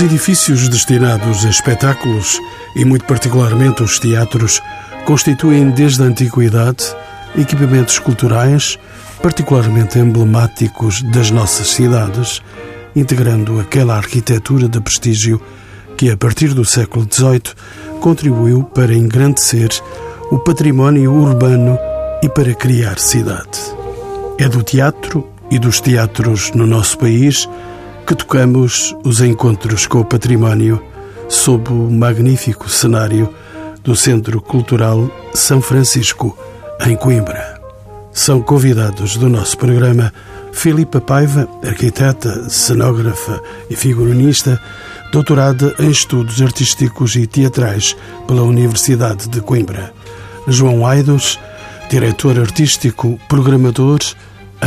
Os edifícios destinados a espetáculos, e muito particularmente os teatros, constituem desde a antiguidade equipamentos culturais particularmente emblemáticos das nossas cidades, integrando aquela arquitetura de prestígio que, a partir do século XVIII, contribuiu para engrandecer o património urbano e para criar cidade. É do teatro e dos teatros no nosso país que tocamos os encontros com o património sob o magnífico cenário do Centro Cultural São Francisco, em Coimbra. São convidados do nosso programa Filipa Paiva, arquiteta, cenógrafa e figurinista, doutorada em Estudos Artísticos e Teatrais pela Universidade de Coimbra. João Aidos, diretor artístico, programador,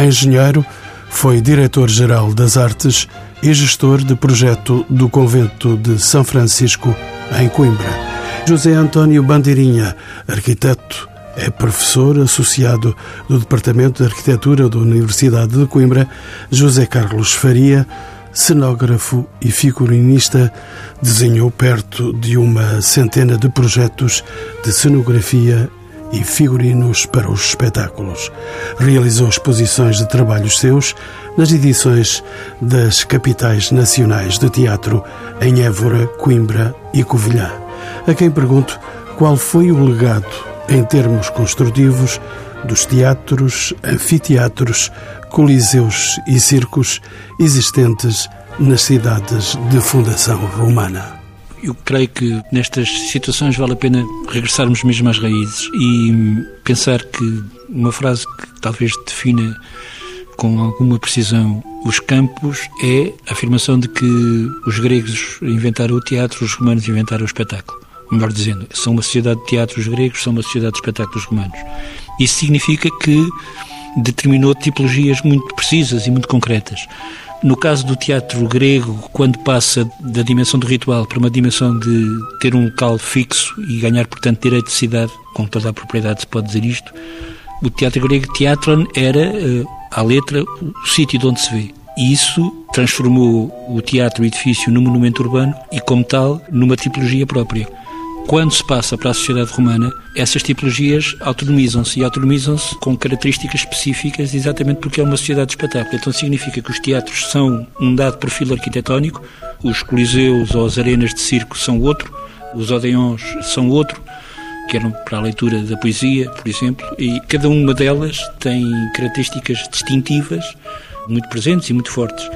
engenheiro, foi diretor-geral das artes e gestor de projeto do Convento de São Francisco, em Coimbra. José António Bandeirinha, arquiteto, é professor associado do Departamento de Arquitetura da Universidade de Coimbra. José Carlos Faria, cenógrafo e figurinista, desenhou perto de uma centena de projetos de cenografia e figurinos para os espetáculos. Realizou exposições de trabalhos seus nas edições das capitais nacionais de teatro em Évora, Coimbra e Covilhã. A quem pergunto qual foi o legado, em termos construtivos, dos teatros, anfiteatros, coliseus e circos existentes nas cidades de fundação romana. Eu creio que nestas situações vale a pena regressarmos mesmo às raízes e pensar que uma frase que talvez defina com alguma precisão os campos é a afirmação de que os gregos inventaram o teatro, os romanos inventaram o espetáculo. Melhor dizendo, são uma sociedade de teatro os gregos, são uma sociedade de espetáculos romanos. Isso significa que determinou tipologias muito precisas e muito concretas. No caso do teatro grego, quando passa da dimensão do ritual para uma dimensão de ter um local fixo e ganhar, portanto, direito de cidade, com toda a propriedade se pode dizer isto, o teatro grego, teatron, era, eh, à letra, o sítio de onde se vê. E isso transformou o teatro edifício num monumento urbano e, como tal, numa tipologia própria. Quando se passa para a sociedade romana, essas tipologias autonomizam-se e autonomizam-se com características específicas exatamente porque é uma sociedade de espetáculo. Então significa que os teatros são um dado perfil arquitetónico, os coliseus ou as arenas de circo são outro, os odeons são outro, que eram para a leitura da poesia, por exemplo, e cada uma delas tem características distintivas muito presentes e muito fortes.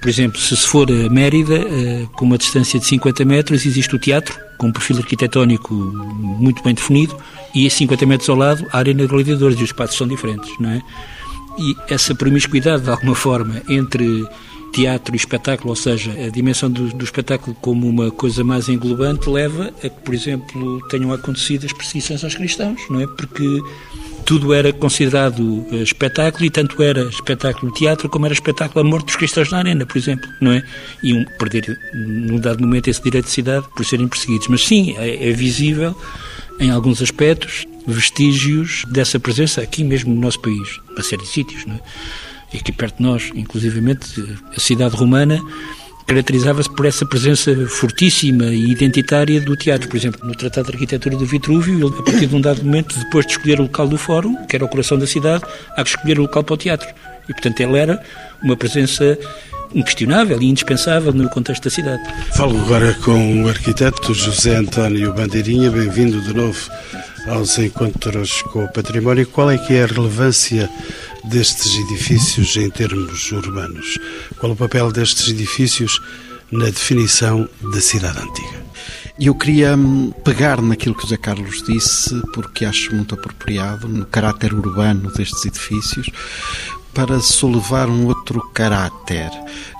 Por exemplo, se se for a Mérida, eh, com uma distância de 50 metros, existe o teatro, com um perfil arquitetónico muito bem definido, e a 50 metros ao lado, a Arena de Gladiadores, e os espaços são diferentes, não é? E essa promiscuidade, de alguma forma, entre teatro e espetáculo, ou seja, a dimensão do, do, espetáculo como uma coisa mais englobante, leva a que, por exemplo, tenham acontecido as perseguições aos cristãos, não é? Porque tudo era considerado eh, espetáculo e tanto era espetáculo teatro como era espetáculo a morte dos cristãos na arena, por exemplo, não é? E um, perder, num dado momento, esse direito de cidade por serem perseguidos. Mas sim, é, é visível, em alguns aspectos, vestígios dessa presença aqui mesmo no nosso país, uma série de sítios, não é? E aqui perto de nós, inclusivamente, a cidade romana caracterizava-se por essa presença fortíssima e identitária do teatro. Por exemplo, no Tratado de Arquitetura do Vitrúvio, ele, a partir de um dado momento, depois de escolher o local do fórum, que era o coração da cidade, há que escolher o local para o teatro. E, portanto, ele era uma presença inquestionável e indispensável no contexto da cidade. Falo agora com o arquiteto José António Bandeirinha. Bem-vindo de novo aos encontros com o património. Qual é que é a relevância destes edifícios em termos urbanos? Qual o papel destes edifícios na definição da cidade antiga? Eu queria hum, pegar naquilo que o José Carlos disse, porque acho muito apropriado no caráter urbano destes edifícios, para solevar um outro caráter,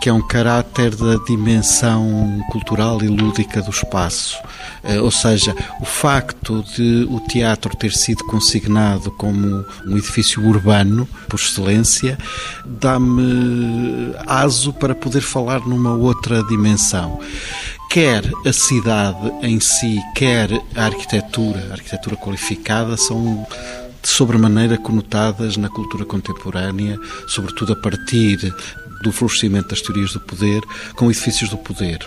que é um caráter da dimensão cultural e lúdica do espaço. Eh, ou seja, o facto de o teatro ter sido consignado como um edifício urbano, por excelência, dá-me aso para poder falar numa outra dimensão quer a cidade em si, quer a arquitetura, a arquitetura qualificada, são de sobremaneira conotadas na cultura contemporânea, sobretudo a partir do florescimento das teorias do poder, com edifícios do poder.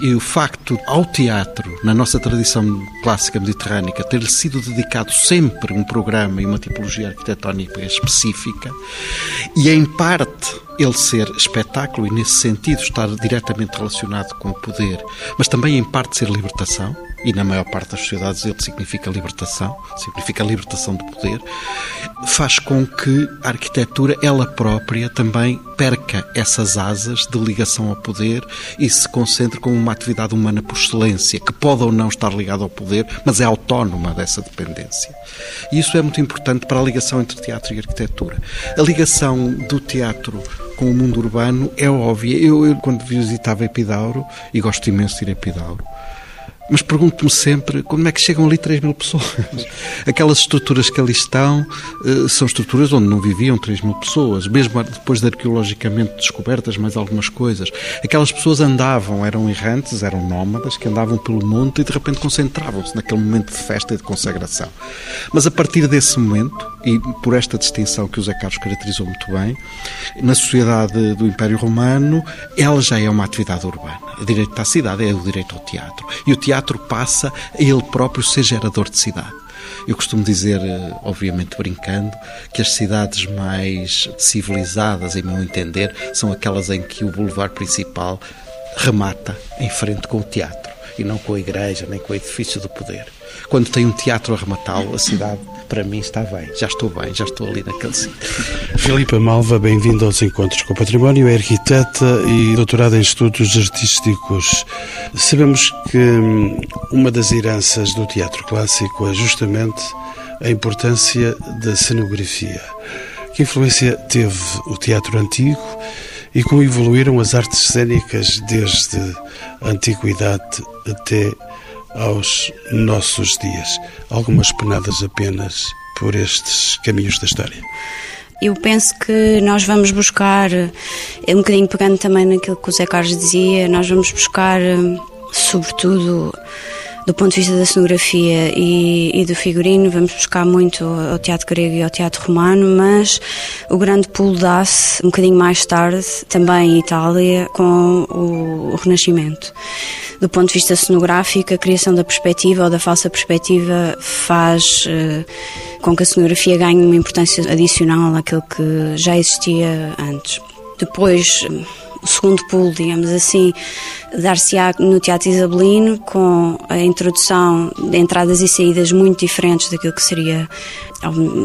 E o facto ao teatro, na nossa tradição clássica mediterrânica, ter sido dedicado sempre um programa e uma tipologia arquitetónica específica, e em parte ele ser espetáculo e, nesse sentido, estar diretamente relacionado com o poder, mas também em parte ser libertação, e na maior parte das sociedades ele significa libertação, significa libertação do poder, faz com que a arquitetura, ela própria, também perca essas asas de ligação ao poder e se concentre como uma atividade humana por excelência, que pode ou não estar ligada ao poder, mas é autónoma dessa dependência. E isso é muito importante para a ligação entre teatro e arquitetura. A ligação do teatro com o mundo urbano é óbvia. Eu, eu quando visitava Epidauro, e gosto imenso de ir a Epidauro, mas pergunto-me sempre como é que chegam ali 3 mil pessoas. Aquelas estruturas que ali estão eh, são estruturas onde não viviam 3 mil pessoas, mesmo depois de arqueologicamente descobertas mais algumas coisas. Aquelas pessoas andavam, eram errantes, eram nómadas, que andavam pelo monte e de repente concentravam-se naquele momento de festa e de consagração. Mas a partir desse momento, e por esta distinção que o Zé Carlos caracterizou muito bem, na sociedade do Império Romano, ela já é uma atividade urbana. O direito à cidade é o direito ao teatro. E o teatro passa a ele próprio ser gerador de cidade. Eu costumo dizer, eh, obviamente brincando, que as cidades mais civilizadas, em meu entender, são aquelas em que o boulevard principal remata em frente com o teatro e não com a igreja nem com o edifício do poder. Quando tem um teatro a rematá-lo, a cidade para mim está bem, já estou bem, já estou ali naquele sítio. Filipa Malva, bem-vindo aos Encontros com o Património, é arquiteta e doutorada em Estudos Artísticos. Sabemos que hum, uma das heranças do teatro clássico é justamente a importância da cenografia. Que influência teve o teatro antigo e como evoluíram as artes cênicas desde a antiguidade até aos nossos dias. Algumas penadas apenas por estes caminhos da história. Eu penso que nós vamos buscar, um bocadinho pegando também naquilo que o Zé Carlos dizia, nós vamos buscar, sobretudo, do ponto de vista da cenografia e, e, do figurino, vamos buscar muito ao teatro grego e ao teatro romano, mas o grande pulo dá-se um bocadinho mais tarde, também em Itália, com o, o Renascimento. Do ponto de vista cenográfico, a criação da perspectiva ou da falsa perspectiva faz uh, com que a cenografia ganhe uma importância adicional àquilo que já existia antes. Depois, segundo pulo, digamos assim, dar-se-á no Teatro Isabelino com a introdução de entradas e saídas muito diferentes daquilo que seria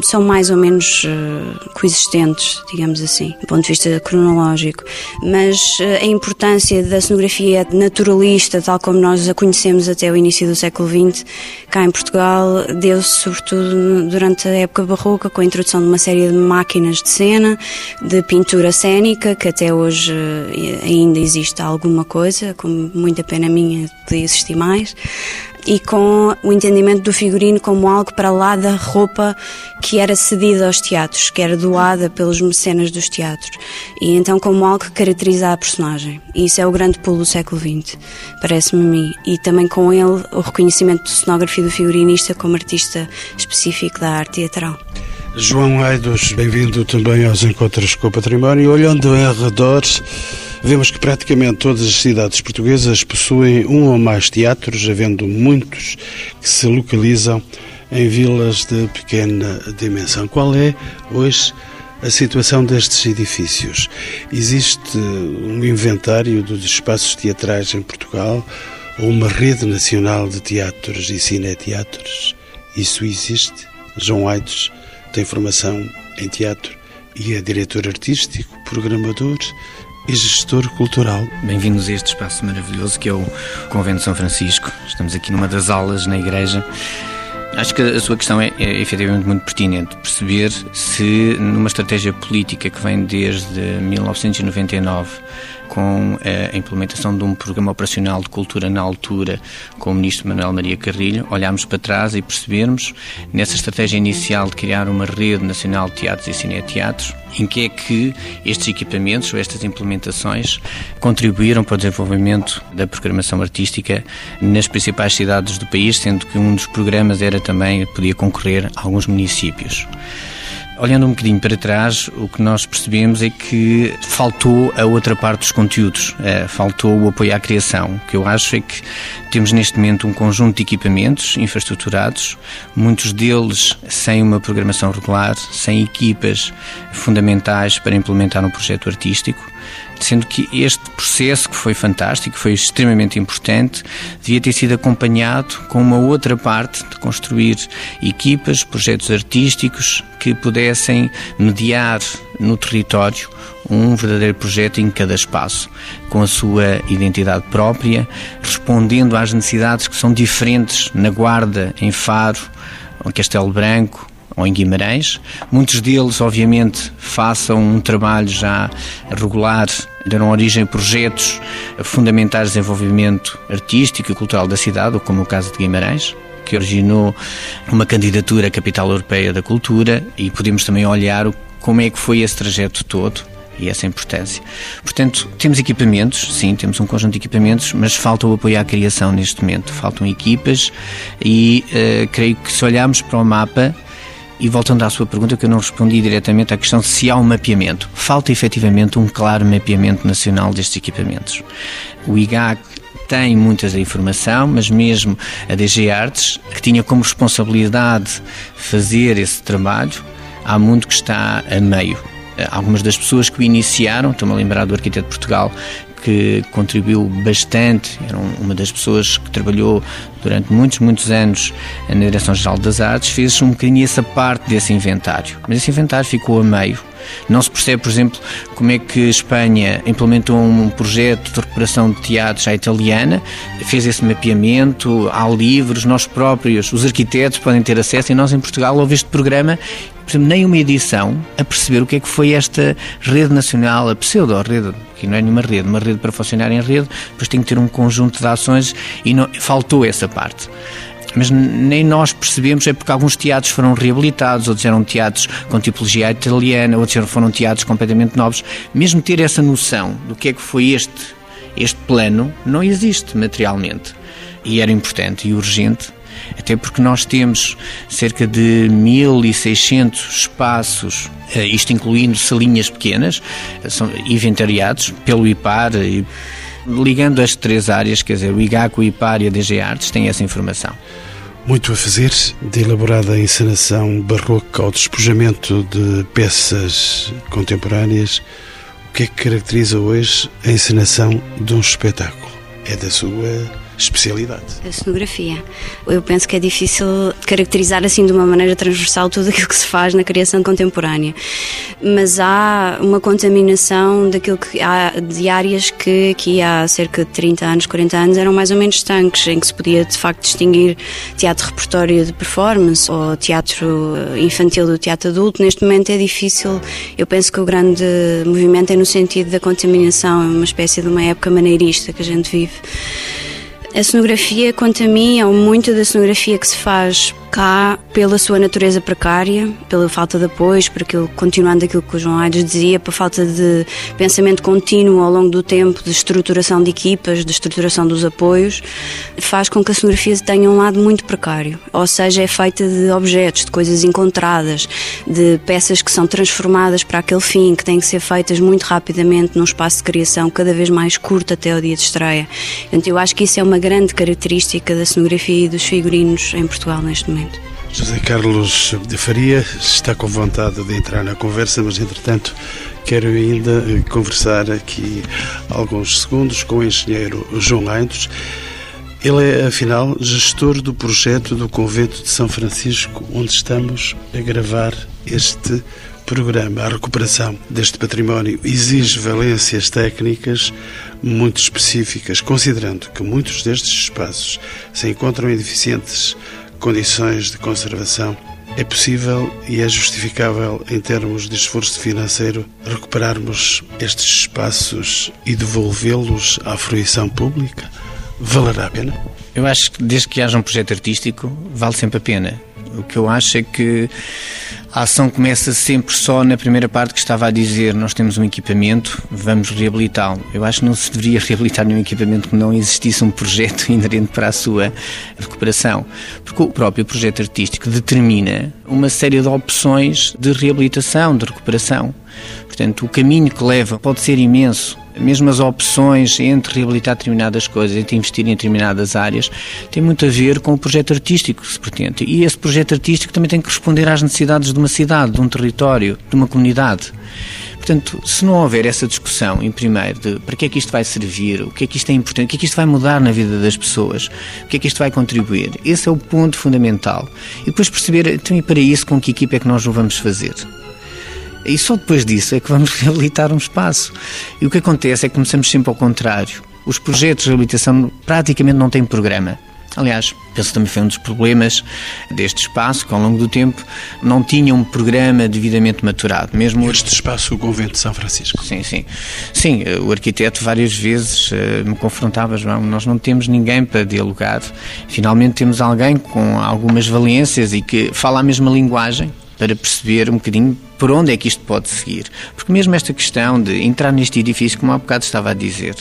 são mais ou menos uh, coexistentes, digamos assim, do ponto de vista cronológico. Mas uh, a importância da cenografia naturalista, tal como nós a conhecemos até o início do século XX, cá em Portugal, deu-se sobretudo durante a época barroca, com a introdução de uma série de máquinas de cena, de pintura cênica, que até hoje uh, ainda existe alguma coisa, com muita pena minha podia existir mais e com o entendimento do figurino como algo para lá da roupa que era cedida aos teatros, que era doada pelos mecenas dos teatros, e então como algo que caracteriza a personagem. E isso é o grande pulo do século XX, parece-me a mim. E também com ele o reconhecimento de cenografia do figurinista como artista específico da arte teatral. João Aidos, bem-vindo também aos Encontros com o Património. Olhando em arredores, Vemos que praticamente todas as cidades portuguesas possuem um ou mais teatros, havendo muitos que se localizam em vilas de pequena dimensão. Qual é hoje a situação destes edifícios? Existe um inventário dos espaços teatrais em Portugal ou uma rede nacional de teatros e cineteatros? Isso existe? João Aitos tem formação em teatro e é diretor artístico, programador e gestor cultural. Bem-vindos a este espaço maravilhoso que é o Convento de São Francisco. Estamos aqui numa das aulas na igreja Acho que a sua questão é, é efetivamente muito pertinente. Perceber se numa estratégia política que vem desde 1999 com a implementação de um programa operacional de cultura na altura com o ministro Manuel Maria Carrilho, olharmos para trás e percebermos nessa estratégia inicial de criar uma rede nacional de teatros e cineteatros, em que é que estes equipamentos ou estas implementações contribuíram para o desenvolvimento da programação artística nas principais cidades do país, sendo que um dos programas era também podia concorrer a alguns municípios. Olhando um bocadinho para trás, o que nós percebemos é que faltou a outra parte dos conteúdos, eh, faltou o apoio à criação. O que eu acho é que temos neste momento um conjunto de equipamentos infraestruturados, muitos deles sem uma programação regular, sem equipas fundamentais para implementar um projeto artístico sendo que este processo, que foi fantástico, foi extremamente importante, devia ter sido acompanhado com uma outra parte de construir equipas, projetos artísticos que pudessem mediar no território um verdadeiro projeto em cada espaço, com a sua identidade própria, respondendo às necessidades que são diferentes na Guarda, em Faro, Castelo Branco, ou em Guimarães. Muitos deles, obviamente, façam um trabalho já regular, deram origem a projetos fundamentais de desenvolvimento artístico e cultural da cidade, como o caso de Guimarães que originou uma candidatura à Capital Europeia da Cultura e podemos também olhar como é que foi esse trajeto todo e essa importância. Portanto, temos equipamentos, sim, temos um conjunto de equipamentos, mas falta o apoio à criação neste momento. Faltam equipas e uh, creio que se olharmos para o mapa, e voltando à sua pergunta, que eu não respondi diretamente à questão se há um mapeamento. Falta efetivamente um claro mapeamento nacional destes equipamentos. O IGAC tem muita da informação, mas mesmo a DG Artes, que tinha como responsabilidade fazer esse trabalho, há muito que está a meio. Algumas das pessoas que o iniciaram, estou-me a lembrar do arquiteto de Portugal, que contribuiu bastante, era uma das pessoas que trabalhou durante muitos, muitos anos na Direção-Geral das Artes, fez um bocadinho essa parte desse inventário. Mas esse inventário ficou a meio. Não se percebe, por exemplo, como é que Espanha implementou um projeto de recuperação de teatros à italiana, fez esse mapeamento, há livros, nós próprios, os arquitetos podem ter acesso e nós em Portugal houve este programa por exemplo, nem uma edição a perceber o que é que foi esta rede nacional, a pseudo-rede, que não é nenhuma rede, uma rede para funcionar em rede, depois tem que ter um conjunto de ações e não, faltou essa parte mas nem nós percebemos, é porque alguns teatros foram reabilitados, outros eram teatros com tipologia italiana, outros foram teatros completamente novos. Mesmo ter essa noção do que é que foi este, este plano, não existe materialmente. E era importante e urgente até porque nós temos cerca de 1.600 espaços, eh, isto incluindo salinhas pequenas, eh, são inventariados pelo IPAR e ligando as três áreas, quer dizer, o IGAC, o IPAR e a DG Artes, têm essa informação. Muito a fazer, de elaborada encenação barroca ao despojamento de peças contemporâneas, o que é que caracteriza hoje a encenação de um espetáculo? É da sua especialidade? A cenografia. Eu penso que é difícil caracterizar assim de uma maneira transversal tudo aquilo que se faz na criação contemporânea, mas há uma contaminação daquilo que há de áreas que aqui há cerca de 30 anos, 40 anos eram mais ou menos estanques, em que se podia de facto distinguir teatro repertório de performance ou teatro infantil do teatro adulto. Neste momento é difícil. Eu penso que o grande movimento é no sentido da contaminação, é uma espécie de uma época maneirista que a gente vive. A cenografia, quanto a mim, é muito da cenografia que se faz cá pela sua natureza precária, pela falta de apoios, por aquilo, continuando aquilo que o João Aires dizia, pela falta de pensamento contínuo ao longo do tempo, de estruturação de equipas, de estruturação dos apoios, faz com que a cenografia tenha um lado muito precário. Ou seja, é feita de objetos, de coisas encontradas, de peças que são transformadas para aquele fim, que têm que ser feitas muito rapidamente num espaço de criação cada vez mais curto até o dia de estreia. Portanto, eu acho que isso é uma grande característica da cenografia e dos figurinos em Portugal neste momento. José Carlos de Faria está com vontade de entrar na conversa, mas entretanto quero ainda conversar aqui alguns segundos com o engenheiro João Aintos. Ele é, afinal, gestor do projeto do Convento de São Francisco, onde estamos a gravar este programa. A recuperação deste património exige valências técnicas muito específicas, considerando que muitos destes espaços se encontram em deficientes condições de conservação, é possível e é justificável, em termos de esforço financeiro, recuperarmos estes espaços e devolvê-los à fruição pública? Valerá a pena? Eu acho que desde que haja um projeto artístico, vale sempre a pena. O que eu acho é que a ação começa sempre só na primeira parte que estava a dizer: nós temos um equipamento, vamos reabilitá-lo. Eu acho que não se deveria reabilitar nenhum equipamento que não existisse um projeto inerente para a sua recuperação. Porque o próprio projeto artístico determina uma série de opções de reabilitação, de recuperação. Portanto, o caminho que leva pode ser imenso mesmo as opções entre reabilitar determinadas coisas, entre investir em determinadas áreas, tem muito a ver com o projeto artístico que se pretende. E esse projeto artístico também tem que responder às necessidades de uma cidade, de um território, de uma comunidade. Portanto, se não houver essa discussão, em primeiro, de para que é que isto vai servir, o que é que isto é importante, o que é que isto vai mudar na vida das pessoas, o que é que isto vai contribuir, esse é o ponto fundamental. E depois perceber, e para isso, com que equipa é que nós o vamos fazer? E só depois disso é que vamos reabilitar um espaço. E o que acontece é que começamos sempre ao contrário. Os projetos de reabilitação praticamente não têm programa. Aliás, penso que também foi um dos problemas deste espaço, que ao longo do tempo não tinha um programa devidamente maturado. Mesmo este espaço, o Convento de São Francisco. Sim, sim. Sim, o arquiteto várias vezes eh, me confrontava, João, nós não temos ninguém para dialogar. Finalmente temos alguém com algumas valências e que fala a mesma linguagem, para perceber um bocadinho por onde é que isto pode seguir. Porque mesmo esta questão de entrar neste edifício, como há bocado estava a dizer,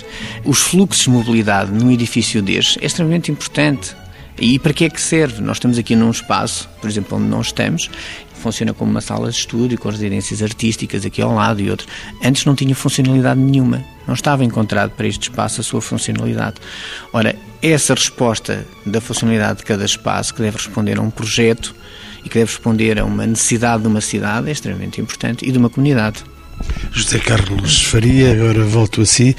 os fluxos de mobilidade num edifício deste é extremamente importante. E para que é que serve? Nós estamos aqui num espaço, por exemplo, onde nós estamos, funciona como uma sala de estúdio com residências artísticas aqui ao lado e outro. Antes não tinha funcionalidade nenhuma. Não estava encontrado para este espaço a sua funcionalidade. Ora, essa resposta da funcionalidade de cada espaço que deve responder a um projeto e que deve responder a uma necessidade de uma cidade é extremamente importante e de uma comunidade. José Carlos Faria, agora volto a si.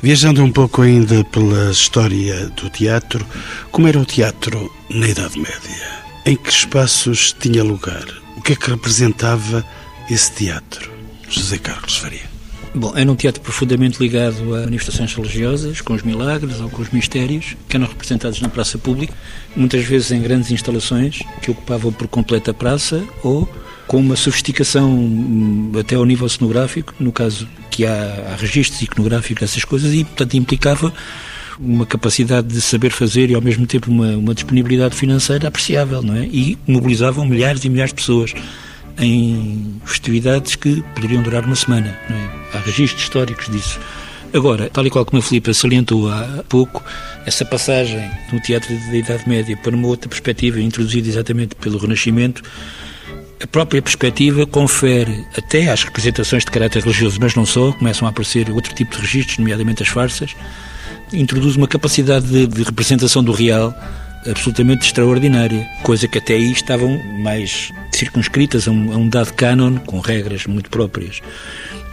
Viajando um pouco ainda pela história do teatro, como era o teatro na Idade Média? Em que espaços tinha lugar? O que é que representava esse teatro? José Carlos Faria. Bom, era um teatro profundamente ligado a manifestações religiosas, com os milagres ou com os mistérios, que eram representados na praça pública, muitas vezes em grandes instalações que ocupavam por completa a praça ou com uma sofisticação hum, até ao nível cenográfico, no caso que há, há registros iconográficos dessas coisas, e portanto implicava uma capacidade de saber fazer e ao mesmo tempo uma, uma disponibilidade financeira apreciável, não é? E mobilizavam milhares e milhares de pessoas em festividades que poderiam durar uma semana. É? Há registros históricos disso. Agora, tal e qual como a Filipe salientou há pouco, essa passagem do teatro da Idade Média para uma outra perspectiva, introduzida exatamente pelo Renascimento, a própria perspectiva confere até às representações de caráter religioso, mas não só, começam a aparecer outro tipo de registros, nomeadamente as farsas, introduz uma capacidade de, de representação do real absolutamente extraordinária, coisa que até aí estavam mais circunscritas a um, a um dado canon, com regras muito próprias.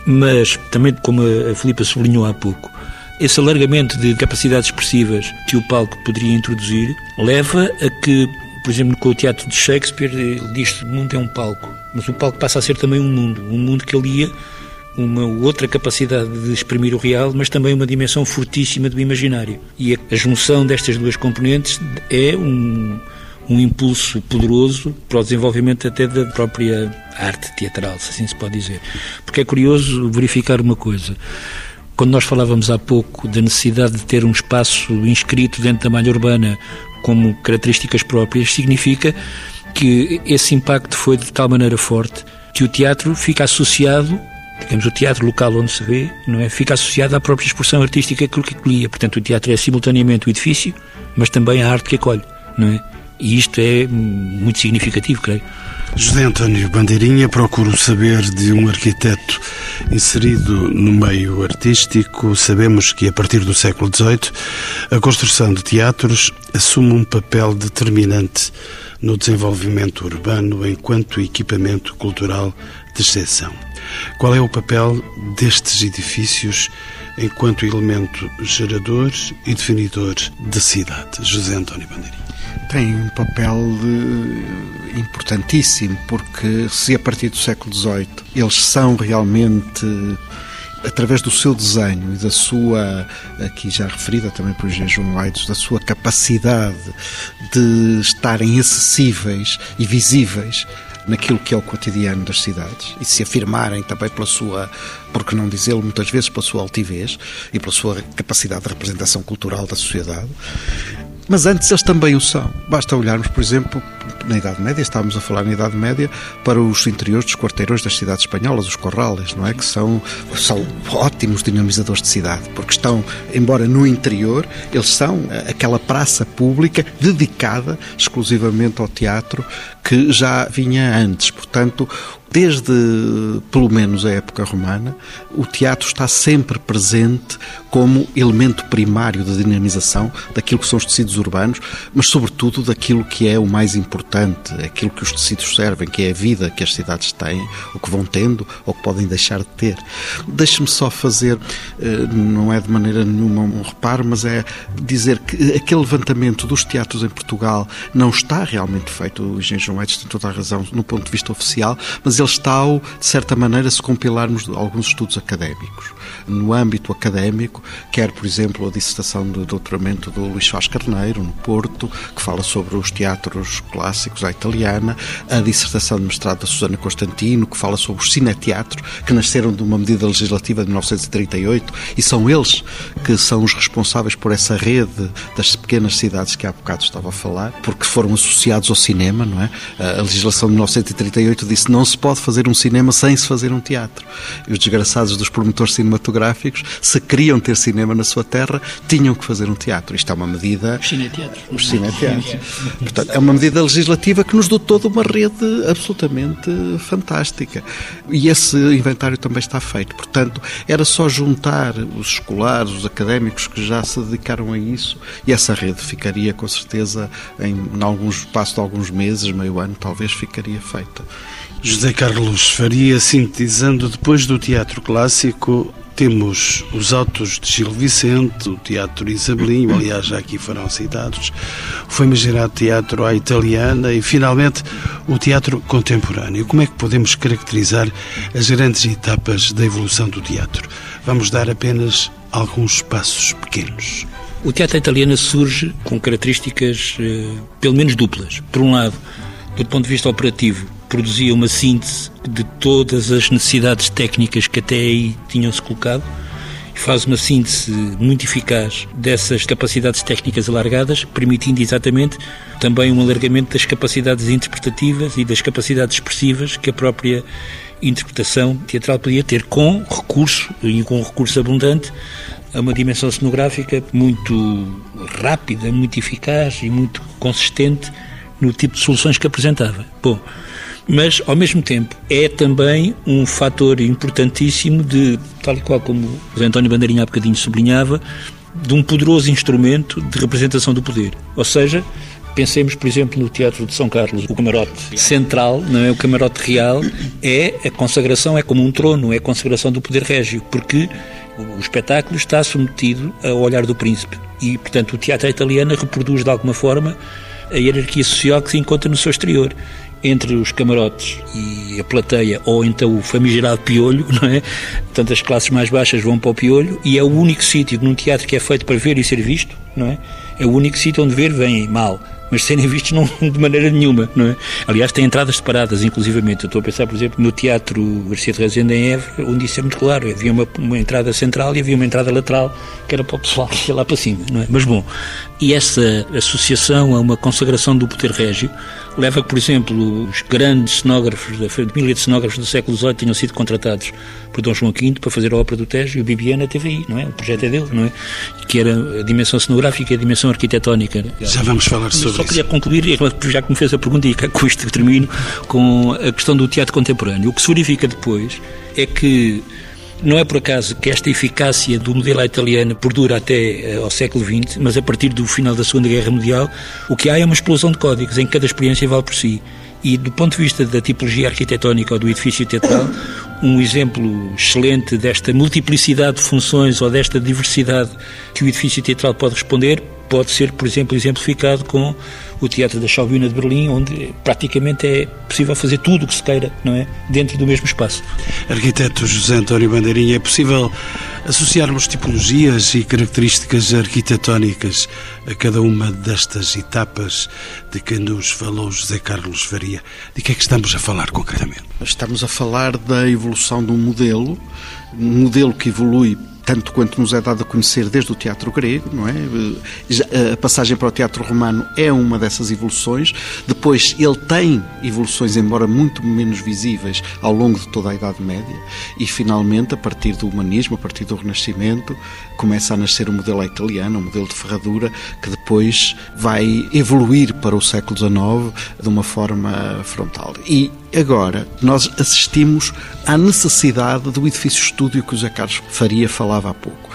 Mas também, como a Filipa sublinhou há pouco, esse alargamento de capacidades expressivas que o palco poderia introduzir leva a que, por exemplo, com o teatro de Shakespeare, ele diz que o mundo é um palco, mas o palco passa a ser também um mundo, um mundo que ali ia uma outra capacidade de exprimir o real, mas também uma dimensão fortíssima do imaginário. E a, junção destas duas componentes é um, um impulso poderoso para o desenvolvimento até da própria arte teatral, se assim se pode dizer. Porque é curioso verificar uma coisa. Quando nós falávamos há pouco da necessidade de ter um espaço inscrito dentro da malha urbana como características próprias, significa que esse impacto foi de tal maneira forte que o teatro fica associado digamos, o teatro local onde se vê, não é? Fica associado à própria expressão artística que acolhia. Portanto, o teatro é simultaneamente o edifício, mas também a arte que acolhe, não é? E isto é muito significativo, creio. José António Bandeirinha, procuro saber de um arquiteto inserido no meio artístico. Sabemos que a partir do século XVIII a construção de teatros assume um papel determinante no desenvolvimento urbano enquanto equipamento cultural de exceção. Qual é o papel destes edifícios enquanto elemento gerador e definidor da cidade? José António Bandeirinha. Tem um papel eh, importantíssimo, porque se a partir do século XVIII eles são realmente através do seu desenho e da sua, aqui já referida também por João Aidos, da sua capacidade de estarem acessíveis e visíveis naquilo que é o cotidiano das cidades e se afirmarem também pela sua, por que não dizê-lo, muitas vezes pela sua altivez e pela sua capacidade de representação cultural da sociedade. Mas antes eles também o são. Basta olharmos, por exemplo, na Idade Média, estávamos a falar na Idade Média, para os interiores dos quarteirões das cidades espanholas, os corrales, não é? Que são, são ótimos dinamizadores de cidade, porque estão, embora no interior, eles são aquela praça pública dedicada exclusivamente ao teatro que já vinha antes. Portanto, desde pelo menos a época romana, o teatro está sempre presente como elemento primário da dinamização daquilo que são os tecidos urbanos, mas sobretudo daquilo que é o mais importante, aquilo que os tecidos servem, que é a vida que as cidades têm, o que vão tendo ou que podem deixar de ter. Deixe-me só fazer, eh, não é de maneira nenhuma um reparo, mas é dizer que aquele levantamento dos teatros em Portugal não está realmente feito, o engenheiro João Edson tem toda a razão no ponto de vista oficial, mas ele está, de certa maneira, se compilarmos alguns estudos académicos. No âmbito académico, quer, por exemplo, a dissertação de doutoramento do Luís Faz Carneiro, no Porto, que fala sobre os teatros clássicos à italiana, a dissertação de mestrado da Susana Constantino, que fala sobre os cineteatros, que nasceram de uma medida legislativa de 1938, e são eles que são os responsáveis por essa rede das pequenas cidades que há bocado estava a falar, porque foram associados ao cinema, não é? A legislação de 1938 disse não se pode fazer um cinema sem se fazer um teatro. E os desgraçados dos promotores cinematográficos, se queriam ter cinema na sua terra, tinham que fazer um teatro. Isto é uma medida. Os cineteatros. Os cineteatros. Portanto, é uma medida legislativa que nos dotou de uma rede absolutamente fantástica. E esse inventário também está feito. Portanto, era só juntar os escolares, os académicos que já se dedicaram a isso e essa rede ficaria com certeza em, em alguns espaço de alguns meses, meio ano, talvez ficaria feita. José Carlos Faria, sintetizando, depois do teatro clássico, temos os autos de Gil Vicente, o Teatro Isabelinho, aliás, já aqui foram citados, o famigerado Teatro à Italiana e, finalmente, o Teatro Contemporâneo. Como é que podemos caracterizar as grandes etapas da evolução do teatro? Vamos dar apenas alguns passos pequenos. O teatro italiano surge com características, eh, pelo menos duplas. Por um lado, do ponto de vista operativo, produzia uma síntese de todas as necessidades técnicas que até aí tinham-se colocado e faz uma síntese muito eficaz dessas capacidades técnicas alargadas, permitindo exatamente também um alargamento das capacidades interpretativas e das capacidades expressivas que a própria interpretação teatral podia ter, com recurso, e com recurso abundante, a uma dimensão cenográfica muito rápida, muito eficaz e muito consistente no tipo de soluções que apresentava. Bom, mas ao mesmo tempo é também um fator importantíssimo de, tal e qual como o António Bandeirinha há bocadinho sublinhava, de um poderoso instrumento de representação do poder. Ou seja, Pensemos, por exemplo, no Teatro de São Carlos, o camarote central, não é o camarote real, é a consagração, é como um trono, é a consagração do poder régio, porque o espetáculo está submetido ao olhar do príncipe. E, portanto, o teatro italiano reproduz de alguma forma a hierarquia social que se encontra no seu exterior entre os camarotes e a plateia, ou então o famigerado piolho, não é? Portanto, as classes mais baixas vão para o piolho e é o único sítio num teatro que é feito para ver e ser visto, não é? É o único sítio onde ver vem mal mas serem vistos não, de maneira nenhuma, não é? Aliás, tem entradas separadas, inclusivamente. Eu estou a pensar, por exemplo, no Teatro Garcia de Rezende em Évora, onde isso é muito claro. Havia uma, uma entrada central e havia uma entrada lateral, que era para o pessoal que ia lá para cima, não é? Mas bom, e essa associação a uma consagração do poder régio leva que, por exemplo, os grandes cenógrafos da família de cenógrafos do século XVIII tinham sido contratados por Dom João V para fazer a ópera do Tejo e o Bibiana teve aí, não é? O projeto é dele, não é? Que era a dimensão cenográfica e a dimensão arquitetónica. Já vamos falar sobre isso. Só queria concluir, já que me fez a pergunta e com isto termino, com a questão do teatro contemporâneo. O que se verifica depois é que não é por acaso que esta eficácia do modelo italiano perdura até eh, ao século XX, mas a partir do final da Segunda Guerra Mundial, o que há é uma explosão de códigos em que cada experiência vale por si. E do ponto de vista da tipologia arquitetónica ou do edifício teatral, um exemplo excelente desta multiplicidade de funções ou desta diversidade que o edifício teatral pode responder pode ser, por exemplo, exemplificado com o Teatro da Schaubühne de Berlim, onde praticamente é possível fazer tudo o que se queira, não é? Dentro do mesmo espaço. Arquiteto José António Bandeirinha, é possível associarmos tipologias e características arquitetónicas a cada uma destas etapas de que nos falou José Carlos Faria. De que é que estamos a falar concretamente? Estamos a falar da evolução de um modelo, um modelo que evolui tanto quanto nos é dado a conhecer desde o teatro grego, não é? A passagem para o teatro romano é uma dessas evoluções. Depois ele tem evoluções, embora muito menos visíveis, ao longo de toda a Idade Média. E finalmente, a partir do humanismo, a partir do Renascimento, começa a nascer o modelo italiano, o modelo de ferradura, que depois vai evoluir para o século XIX de uma forma frontal. E agora nós assistimos à necessidade do edifício estúdio que o José Carlos Faria falava há pouco.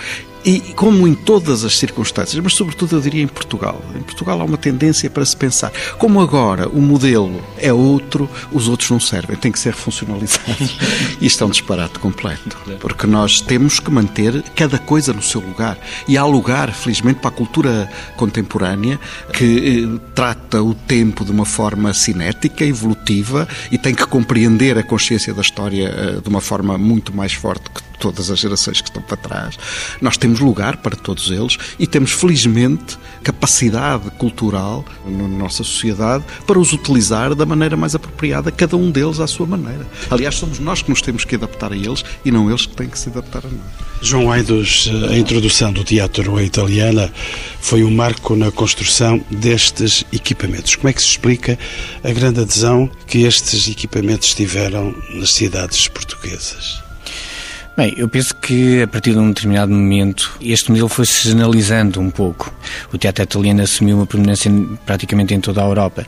E como em todas as circunstâncias, mas sobretudo eu diria em Portugal. Em Portugal há uma tendência para se pensar, como agora o modelo é outro, os outros não servem, têm que ser refuncionalizados. Isto é um disparate completo, porque nós temos que manter cada coisa no seu lugar. E há lugar, felizmente, para a cultura contemporânea que eh, trata o tempo de uma forma cinética, evolutiva e tem que compreender a consciência da história eh, de uma forma muito mais forte que todas as gerações que estão para trás. Nós temos lugar para todos eles e temos, felizmente, capacidade cultural na nossa sociedade para os utilizar da maneira mais apropriada, cada um deles à sua maneira. Aliás, somos nós que nos temos que adaptar a eles e não eles que têm que se adaptar a nós. João Aidos, a introdução do teatro à italiana foi um marco na construção destes equipamentos. Como é que se explica a grande adesão que estes equipamentos tiveram nas cidades portuguesas? Bem, eu penso que a partir de um determinado momento este modelo foi-se generalizando um pouco. O teatro italiano assumiu uma prominência praticamente em toda a Europa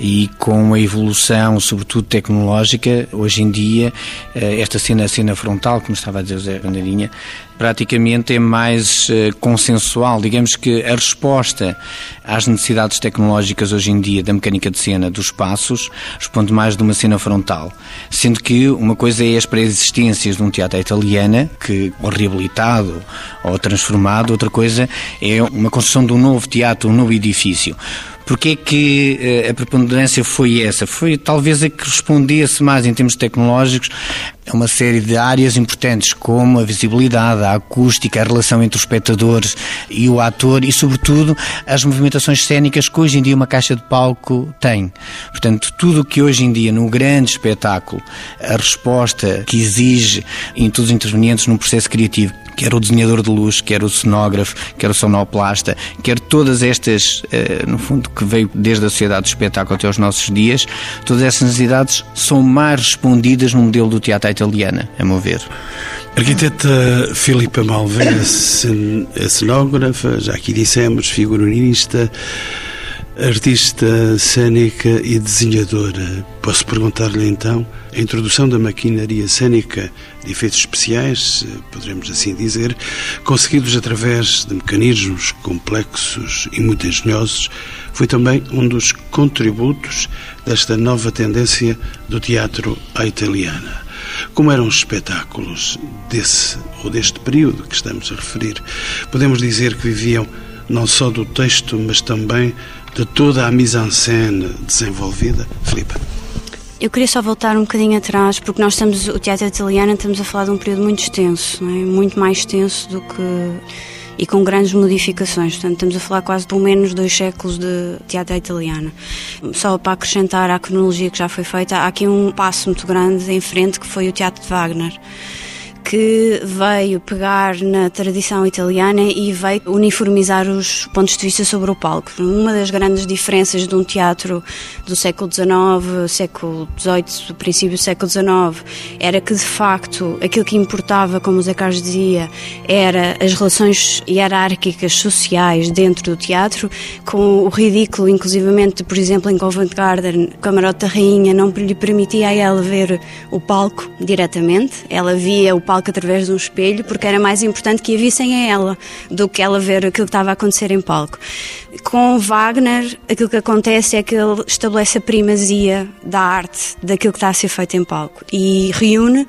e com a evolução, sobretudo tecnológica, hoje em dia, eh, esta cena, a cena frontal, como estava a dizer o Zé Bandeirinha, praticamente é mais uh, consensual. Digamos que a resposta às necessidades tecnológicas hoje em dia da mecânica de cena dos espaços responde mais de uma cena frontal. Sendo que uma coisa é as pré-existências de um teatro italiana, que ou reabilitado ou transformado, outra coisa é uma construção de um novo teatro, um novo edifício. Porquê é que eh, a preponderância foi essa? Foi talvez a que respondesse mais em termos tecnológicos a uma série de áreas importantes, como a visibilidade, a acústica, a relação entre os espectadores e o ator e, sobretudo, as movimentações cênicas que hoje em dia uma caixa de palco tem. Portanto, tudo o que hoje em dia, no grande espetáculo, a resposta que exige em todos os intervenientes num processo criativo, quer o desenhador de luz, quer o cenógrafo, quer o sonoplasta, quer todas estas, eh, no fundo, que veio desde a sociedade do espetáculo até aos nossos dias, todas essas necessidades são mais respondidas no modelo do teatro italiano, a meu ver. Arquiteta Filipa Malvena, cenógrafa, já aqui dissemos, figurinista, artista cênica e desenhadora. Posso perguntar-lhe então a introdução da maquinaria cênica de efeitos especiais, poderemos assim dizer, conseguidos através de mecanismos complexos e muito engenhosos, foi também um dos contributos desta nova tendência do teatro à italiana. Como eram os espetáculos desse ou deste período que estamos a referir? Podemos dizer que viviam não só do texto, mas também de toda a mise-en-scène desenvolvida? Filipe. Eu queria só voltar um bocadinho atrás, porque nós estamos, o teatro italiano, estamos a falar de um período muito extenso, é? muito mais extenso do que. E com grandes modificações. Portanto, estamos a falar quase pelo menos dois séculos de teatro italiano. Só para acrescentar à cronologia que já foi feita, há aqui um passo muito grande em frente que foi o teatro de Wagner que veio pegar na tradição italiana e veio uniformizar os pontos de vista sobre o palco. Uma das grandes diferenças de um teatro do século XIX, século XVIII, princípio do século XIX, era que de facto aquilo que importava, como o Zé Carlos dizia, era as relações hierárquicas sociais dentro do teatro, com o ridículo, inclusivamente, por exemplo, em Covent Garden, o camarote da rainha não lhe permitia a ela ver o palco diretamente, ela via o palco palco através de um espelho, porque era mais importante que a vissem a ela do que ela ver aquilo que estava a acontecer em palco. Com Wagner, aquilo que acontece é que ele estabelece a primazia da arte, daquilo que está a ser feito em palco e reúne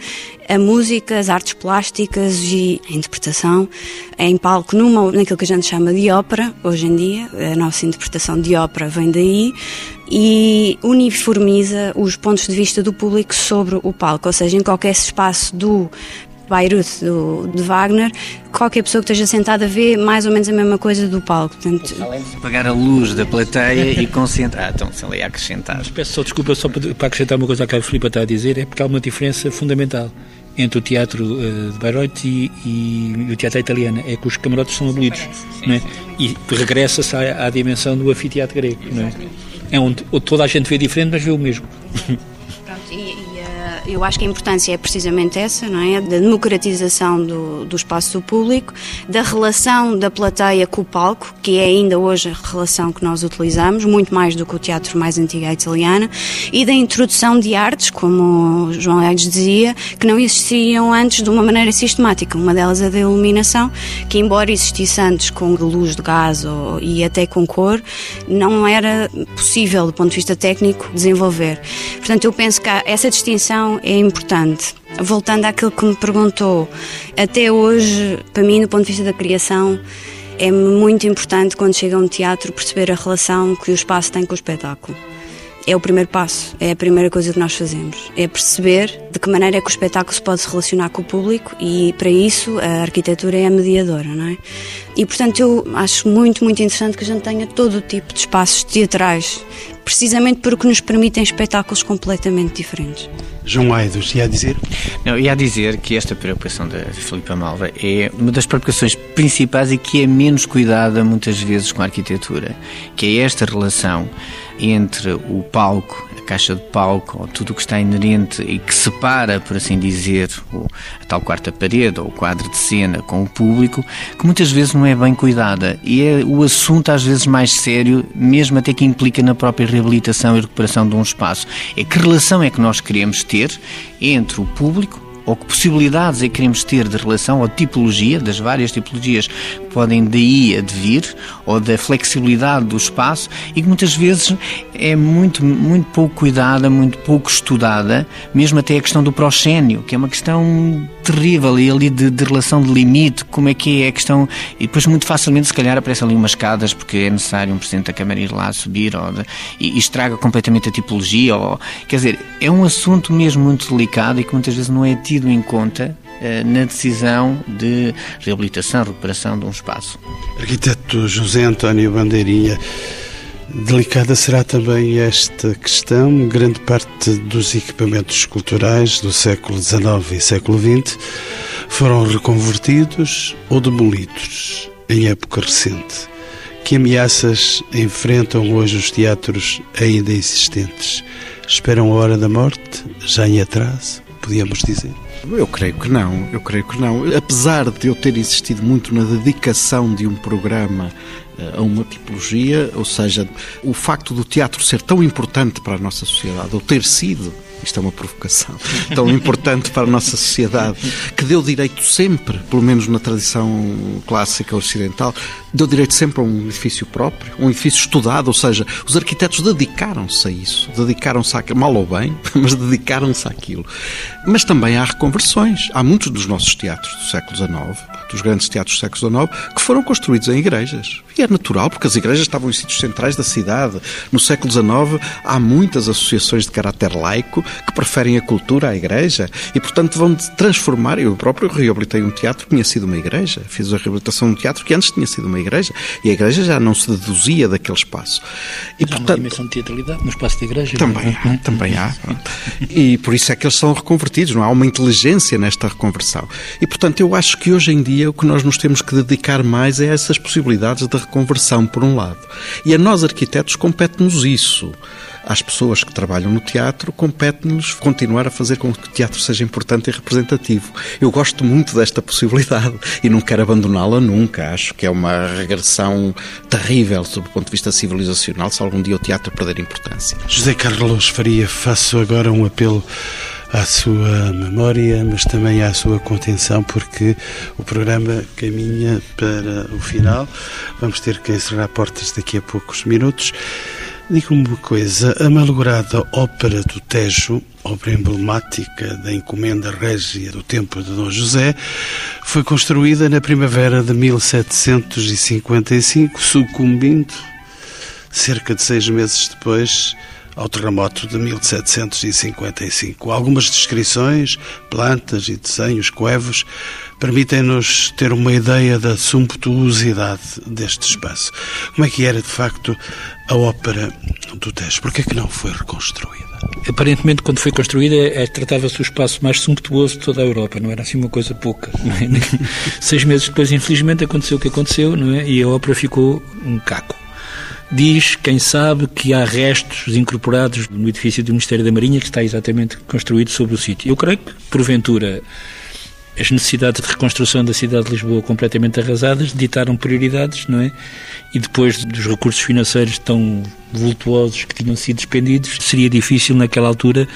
a música, as artes plásticas e a interpretação em palco numa, naquilo que a gente chama de ópera, hoje em dia, a nossa interpretação de ópera vem daí, e uniformiza os pontos de vista do público sobre o palco, ou seja, em qualquer espaço do Bayreuth do, de Wagner, qualquer pessoa que esteja sentada vê mais ou menos a mesma coisa do palco. Portanto, Apagar a luz da plateia e concentrar. Ah, então, se ele ia acrescentar. Mas peço só desculpa só para acrescentar uma coisa que a Filipe está a dizer, é porque há uma diferença fundamental entre o teatro uh, de Bayreuth e, e, o teatro italiano. É que os camarotes são abolidos. Não é? E regressa-se à, à, dimensão do anfiteatro grego. Não é? é onde toda a gente vê diferente, mas vê o mesmo. Pronto, e eu acho que a importância é precisamente essa, não é? Da democratização do, do espaço público, da relação da plateia com o palco, que é ainda hoje a relação que nós utilizamos, muito mais do que o teatro mais antigo à italiana, e da introdução de artes, como João Aires dizia, que não existiam antes de uma maneira sistemática. Uma delas é da iluminação, que embora existisse antes com luz de gás ou, e até com cor, não era possível, do ponto de vista técnico, desenvolver. Portanto, eu penso que essa distinção é importante. Voltando àquilo que me perguntou, até hoje, para mim, do ponto de vista da criação, é muito importante quando chega a um teatro perceber a relação que o espaço tem com o espetáculo. É o primeiro passo, é a primeira coisa que nós fazemos. É perceber de que maneira é que o espetáculo se pode relacionar com o público e, para isso, a arquitetura é a mediadora, não é? E, portanto, eu acho muito, muito interessante que a gente tenha todo o tipo de espaços teatrais, precisamente porque nos permitem espetáculos completamente diferentes. João Aidos, ia dizer? Não, ia dizer que esta preocupação da Filipa Malva é uma das preocupações principais e que é menos cuidada muitas vezes com a arquitetura, que é esta relação entre o palco, caixa de palco, ou tudo o que está inerente e que separa, por assim dizer, a tal quarta parede ou o quadro de cena com o público, que muitas vezes não é bem cuidada. E é o assunto, às vezes, mais sério, mesmo até que implica na própria reabilitação e recuperação de um espaço. É que relação é que nós queremos ter entre o público ou que possibilidades é que queremos ter de relação ou tipologia, das várias tipologias que podem daí advir, ou da flexibilidade do espaço, e que muitas vezes é muito, muito pouco cuidada, muito pouco estudada, mesmo até a questão do proscénio, que é uma questão terrível, e ali de, de relação de limite, como é que é a questão, e depois muito facilmente se calhar aparecem ali umas escadas, porque é necessário um Presidente da Câmara ir lá subir, ou de, e, e estraga completamente a tipologia, ou, quer dizer, é um assunto mesmo muito delicado e que muitas vezes não é em conta eh, na decisão de reabilitação, recuperação de um espaço. Arquiteto José António Bandeirinha, delicada será também esta questão. Grande parte dos equipamentos culturais do século XIX e século XX foram reconvertidos ou demolidos em época recente. Que ameaças enfrentam hoje os teatros ainda existentes? Esperam a hora da morte, já em atraso, podíamos dizer? Eu creio que não, eu creio que não. Apesar de eu ter insistido muito na dedicação de um programa eh, a uma tipologia, ou seja, o facto do teatro ser tão importante para a nossa sociedade, ou ter sido isto é uma provocação, tão importante para a nossa sociedade, que deu direito sempre, pelo menos na tradição clássica ocidental, deu direito sempre a um edifício próprio, um edifício estudado, ou seja, os arquitetos dedicaram-se a isso, dedicaram-se a mal ou bem, mas dedicaram-se àquilo. Mas também há reconversões. Há muitos dos nossos teatros do século XIX, dos grandes teatros do século XIX, que foram construídos em igrejas. E é natural, porque as igrejas estavam em sítios centrais da cidade. No século XIX há muitas associações de caráter laico que preferem a cultura à igreja e, portanto, vão transformar. Eu próprio reabilitei um teatro que tinha sido uma igreja. Fiz a reabilitação de um teatro que antes tinha sido uma igreja e a igreja já não se deduzia daquele espaço. E, portanto, há uma dimensão de teatralidade no espaço da igreja. Também é? há, também há. E por isso é que eles são reconvertidos, não há uma inteligência nesta reconversão. E, portanto, eu acho que hoje em dia o que nós nos temos que dedicar mais é a essas possibilidades de reconversão, por um lado. E a nós, arquitetos, compete-nos isso às pessoas que trabalham no teatro, compete-nos continuar a fazer com que o teatro seja importante e representativo. Eu gosto muito desta possibilidade e não quero abandoná-la nunca. Acho que é uma regressão terrível sob o ponto de vista civilizacional se algum dia o teatro perder importância. José Carlos Faria, faço agora um apelo à sua memória, mas também à sua contenção, porque o programa caminha para o final. Vamos ter que encerrar portas daqui a poucos minutos. Diga-me uma coisa, a malograda Ópera do Tejo, obra emblemática da encomenda régia do tempo de Dom José, foi construída na primavera de 1755, sucumbindo, cerca de seis meses depois, ao terremoto de 1755. Algumas descrições, plantas e desenhos coevos permitem-nos ter uma ideia da sumptuosidade deste espaço. Como é que era, de facto, a ópera do Tejo? Por que é que não foi reconstruída? Aparentemente, quando foi construída, é, tratava-se do espaço mais sumptuoso de toda a Europa, não era assim uma coisa pouca. É? Seis meses depois, infelizmente, aconteceu o que aconteceu, não é? E a ópera ficou um caco. Diz, quem sabe, que há restos incorporados no edifício do Ministério da Marinha que está exatamente construído sobre o sítio. Eu creio que, porventura, as necessidades de reconstrução da cidade de Lisboa completamente arrasadas ditaram prioridades, não é? E depois dos recursos financeiros tão vultuosos que tinham sido despendidos, seria difícil naquela altura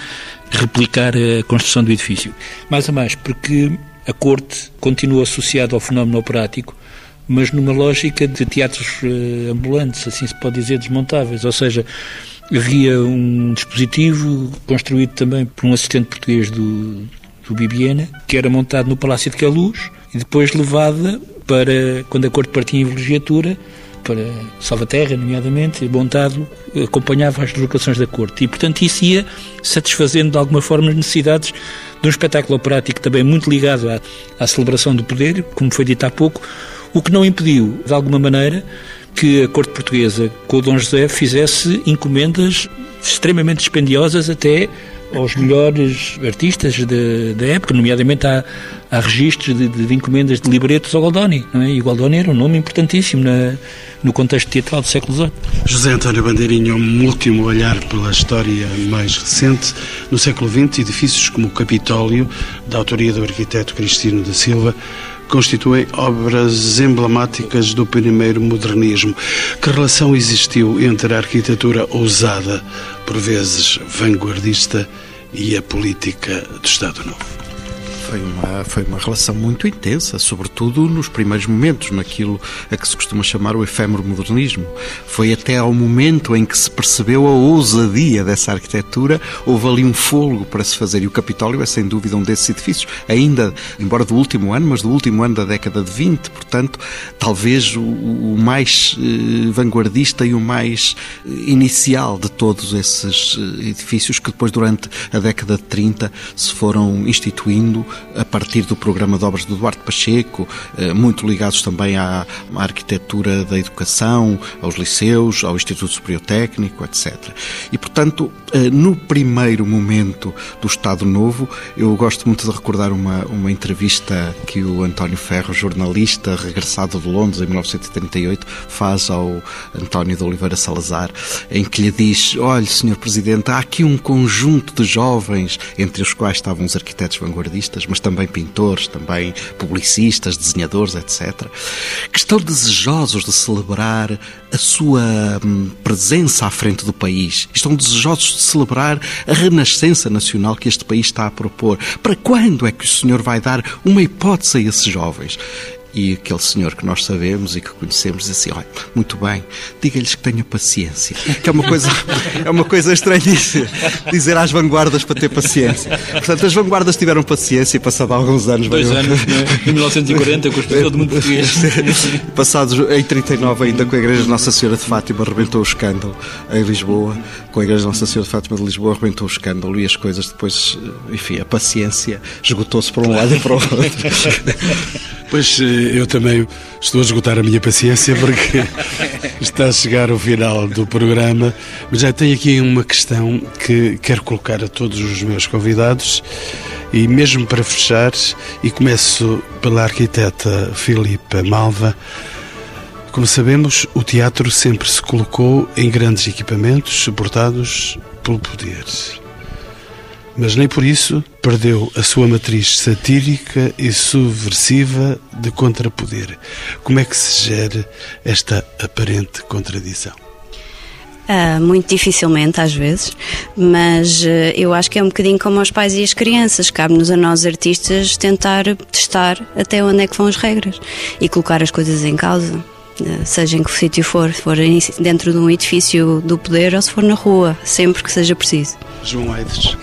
replicar a construção do edifício. Mais a mais, porque a corte continua associada ao fenómeno operático, mas numa lógica de teatros eh, ambulantes, assim se pode dizer, desmontáveis, ou seja, havia um dispositivo construído também por um assistente português do, do Bibiena, que era montado no Palácio de Queluz e depois levada para, quando a corte partia em vilegiatura, para Salvaterra, nomeadamente, montado, acompanhava as deslocações da corte. E, portanto, isso ia satisfazendo de alguma forma as necessidades de um espetáculo operático também muito ligado à, à celebração do poder, como foi dito há pouco, o que não impediu, de alguma maneira, que a corte portuguesa, com o Dom José, fizesse encomendas extremamente dispendiosas até aos melhores artistas da época, nomeadamente há, há registros de, de, de, encomendas de libretos ao Goldoni, não é? E o Goldoni era um nome importantíssimo na, no contexto teatral do século XVIII. José António Bandeirinha, um último olhar pela história mais recente. No século XX, edifícios como o Capitólio, da autoria do arquiteto Cristino da Silva, constituem obras emblemáticas do primeiro modernismo. Que relação existiu entre a arquitetura ousada, por vezes vanguardista, e a política do Estado Novo? Foi uma, foi uma relação muito intensa, sobretudo nos primeiros momentos, naquilo a que se costuma chamar o efêmero modernismo. Foi até ao momento em que se percebeu a ousadia dessa arquitetura, houve ali um fogo para se fazer. E o Capitólio é sem dúvida um desses edifícios, ainda, embora do último ano, mas do último ano da década de 20, portanto, talvez o, o mais eh, vanguardista e o mais eh, inicial de todos esses eh, edifícios que depois, durante a década de 30, se foram instituindo a partir do programa de obras do Duarte Pacheco, eh, muito ligados também à, arquitetura da educação, aos liceus, ao Instituto Superior Técnico, etc. E, portanto, eh, no primeiro momento do Estado Novo, eu gosto muito de recordar uma, uma entrevista que o António Ferro, jornalista regressado de Londres em 1938, faz ao António de Oliveira Salazar, em que lhe diz: Olhe, Senhor Presidente, há aqui um conjunto de jovens, entre os quais estavam os arquitetos vanguardistas, mas também pintores, também publicistas, desenhadores, etc., que estão desejosos de celebrar a sua hum, presença à frente do país. Estão desejosos de celebrar a renascença nacional que este país está a propor. Para quando é que o senhor vai dar uma hipótese a esses jovens? E aquele senhor que nós sabemos e que conhecemos diz assim: olha, muito bem, diga-lhes que tenha paciência. Que é uma coisa, é uma coisa estranhíssima dizer às vanguardas para ter paciência. Portanto, as vanguardas tiveram paciência e passado alguns anos. Dois anos, é? em 1940, com o do mundo português. Passados em 39, ainda com a Igreja de Nossa Senhora de Fátima, arrebentou o escândalo em Lisboa. Com a Igreja de Nossa Senhora de Fátima de Lisboa, arrebentou o escândalo e as coisas depois, enfim, a paciência esgotou-se para um lado e para o outro. Pois eh, eu também estou a esgotar a minha paciência porque está a chegar o final do programa, mas já tenho aqui uma questão que quero colocar a todos os meus convidados. E mesmo para fechar, e começo pela arquiteta Filipa Malva. Como sabemos, o teatro sempre se colocou em grandes equipamentos suportados pelo poder mas nem por isso perdeu a sua matriz satírica e subversiva de contrapoder. Como é que se gera esta aparente contradição? Uh, muito dificilmente, às vezes, mas uh, eu acho que é um bocadinho como aos pais e as crianças. Cabe-nos a nós, artistas, tentar testar até onde é que vão as regras e colocar as coisas em causa. Uh, seja em que sítio for, se for dentro de um edifício do poder ou se for na rua, sempre que seja preciso. João Aides.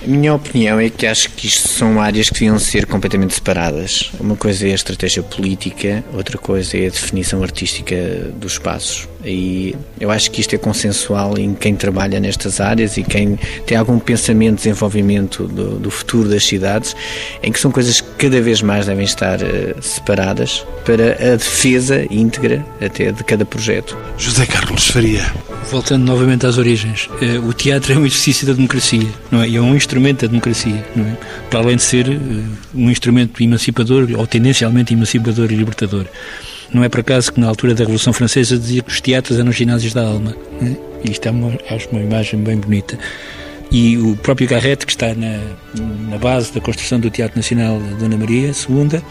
A minha opinião é que acho que isto são áreas que deviam ser completamente separadas. Uma coisa é a estratégia política, outra coisa é a definição artística dos espaços. E eu acho que isto é consensual em quem trabalha nestas áreas e quem tem algum pensamento de desenvolvimento do, do futuro das cidades, em que são coisas que cada vez mais devem estar uh, separadas para a defesa íntegra até de cada projeto. José Carlos Faria. Voltando novamente às origens, uh, o teatro é um exercício da democracia, não é? E é um instrumento da democracia, não é? Para além de ser uh, um instrumento emancipador ou tendencialmente emancipador e libertador. Não é por acaso que na altura da Revolução Francesa dizia que os teatros eram os ginásios da alma. Né? Isto é uma, acho uma imagem bem bonita. E o próprio Garrett, que está na, na base da construção do Teatro Nacional Dona Maria II,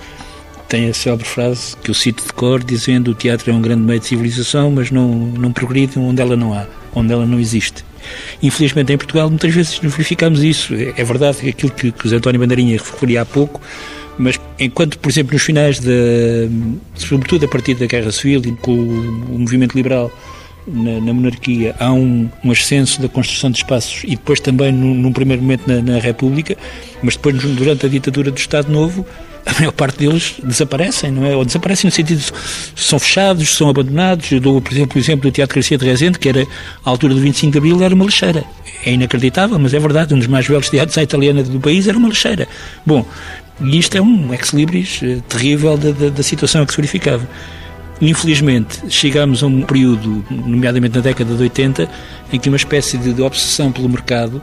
tem a célebre frase que eu cito de cor, dizendo o teatro é um grande meio de civilização, mas não, não progride onde ela não há, onde ela não existe. Infelizmente em Portugal muitas vezes verificamos isso. É verdade que aquilo que, que o Zé António Bandeirinha referia há pouco, mas enquanto, por exemplo, nos finais, de, sobretudo a partir da Guerra Civil e com o movimento liberal na, na monarquia, há um, um, ascenso da construção de espaços e depois também num, num primeiro momento na, na, República, mas depois durante a ditadura do Estado Novo, a maior parte deles desaparecem, não é? Ou desaparecem no sentido de são fechados, são abandonados. Eu dou, por exemplo, o exemplo do Teatro Garcia de Rezende, que era, à altura do 25 de Abril, era uma lixeira. É inacreditável, mas é verdade, um dos mais belos teatros à italiana do país era uma lixeira. Bom, e isto é um ex-libris eh, terrível da, da, da situação a que se verificava. Infelizmente, chegámos a um período, nomeadamente na década de 80, em que uma espécie de, de obsessão pelo mercado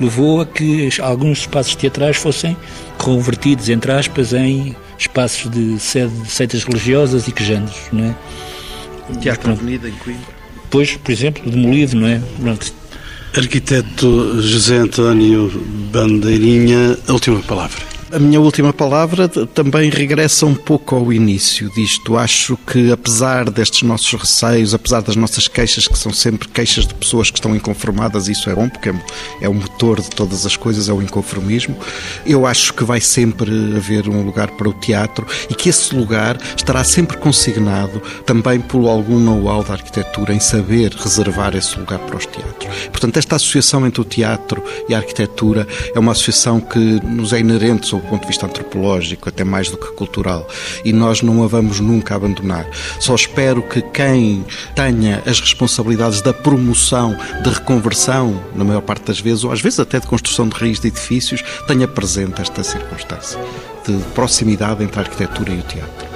levou a que alguns espaços teatrais fossem convertidos, entre aspas, em espaços de sede de seitas religiosas e quejandos, não é? Teatro Avenida em Coimbra. Pois, por exemplo, demolido, não é? Pronto. Arquiteto José António Bandeirinha, a última palavra. A minha última palavra também regressa um pouco ao início disto. Acho que, apesar destes nossos receios, apesar das nossas queixas, que são sempre queixas de pessoas que estão inconformadas, isso é bom, porque é o motor de todas as coisas, é o inconformismo. Eu acho que vai sempre haver um lugar para o teatro e que esse lugar estará sempre consignado também por algum know-how da arquitetura em saber reservar esse lugar para os teatros. Portanto, esta associação entre o teatro e a arquitetura é uma associação que nos é inerente sob o ponto de vista antropológico, até mais do que cultural, e nós não a vamos nunca abandonar. Só espero que quem tenha as responsabilidades da promoção, de reconversão, na maior parte das vezes, ou às vezes até de construção de raiz de edifícios, tenha presente esta circunstância de proximidade entre a arquitetura e o teatro.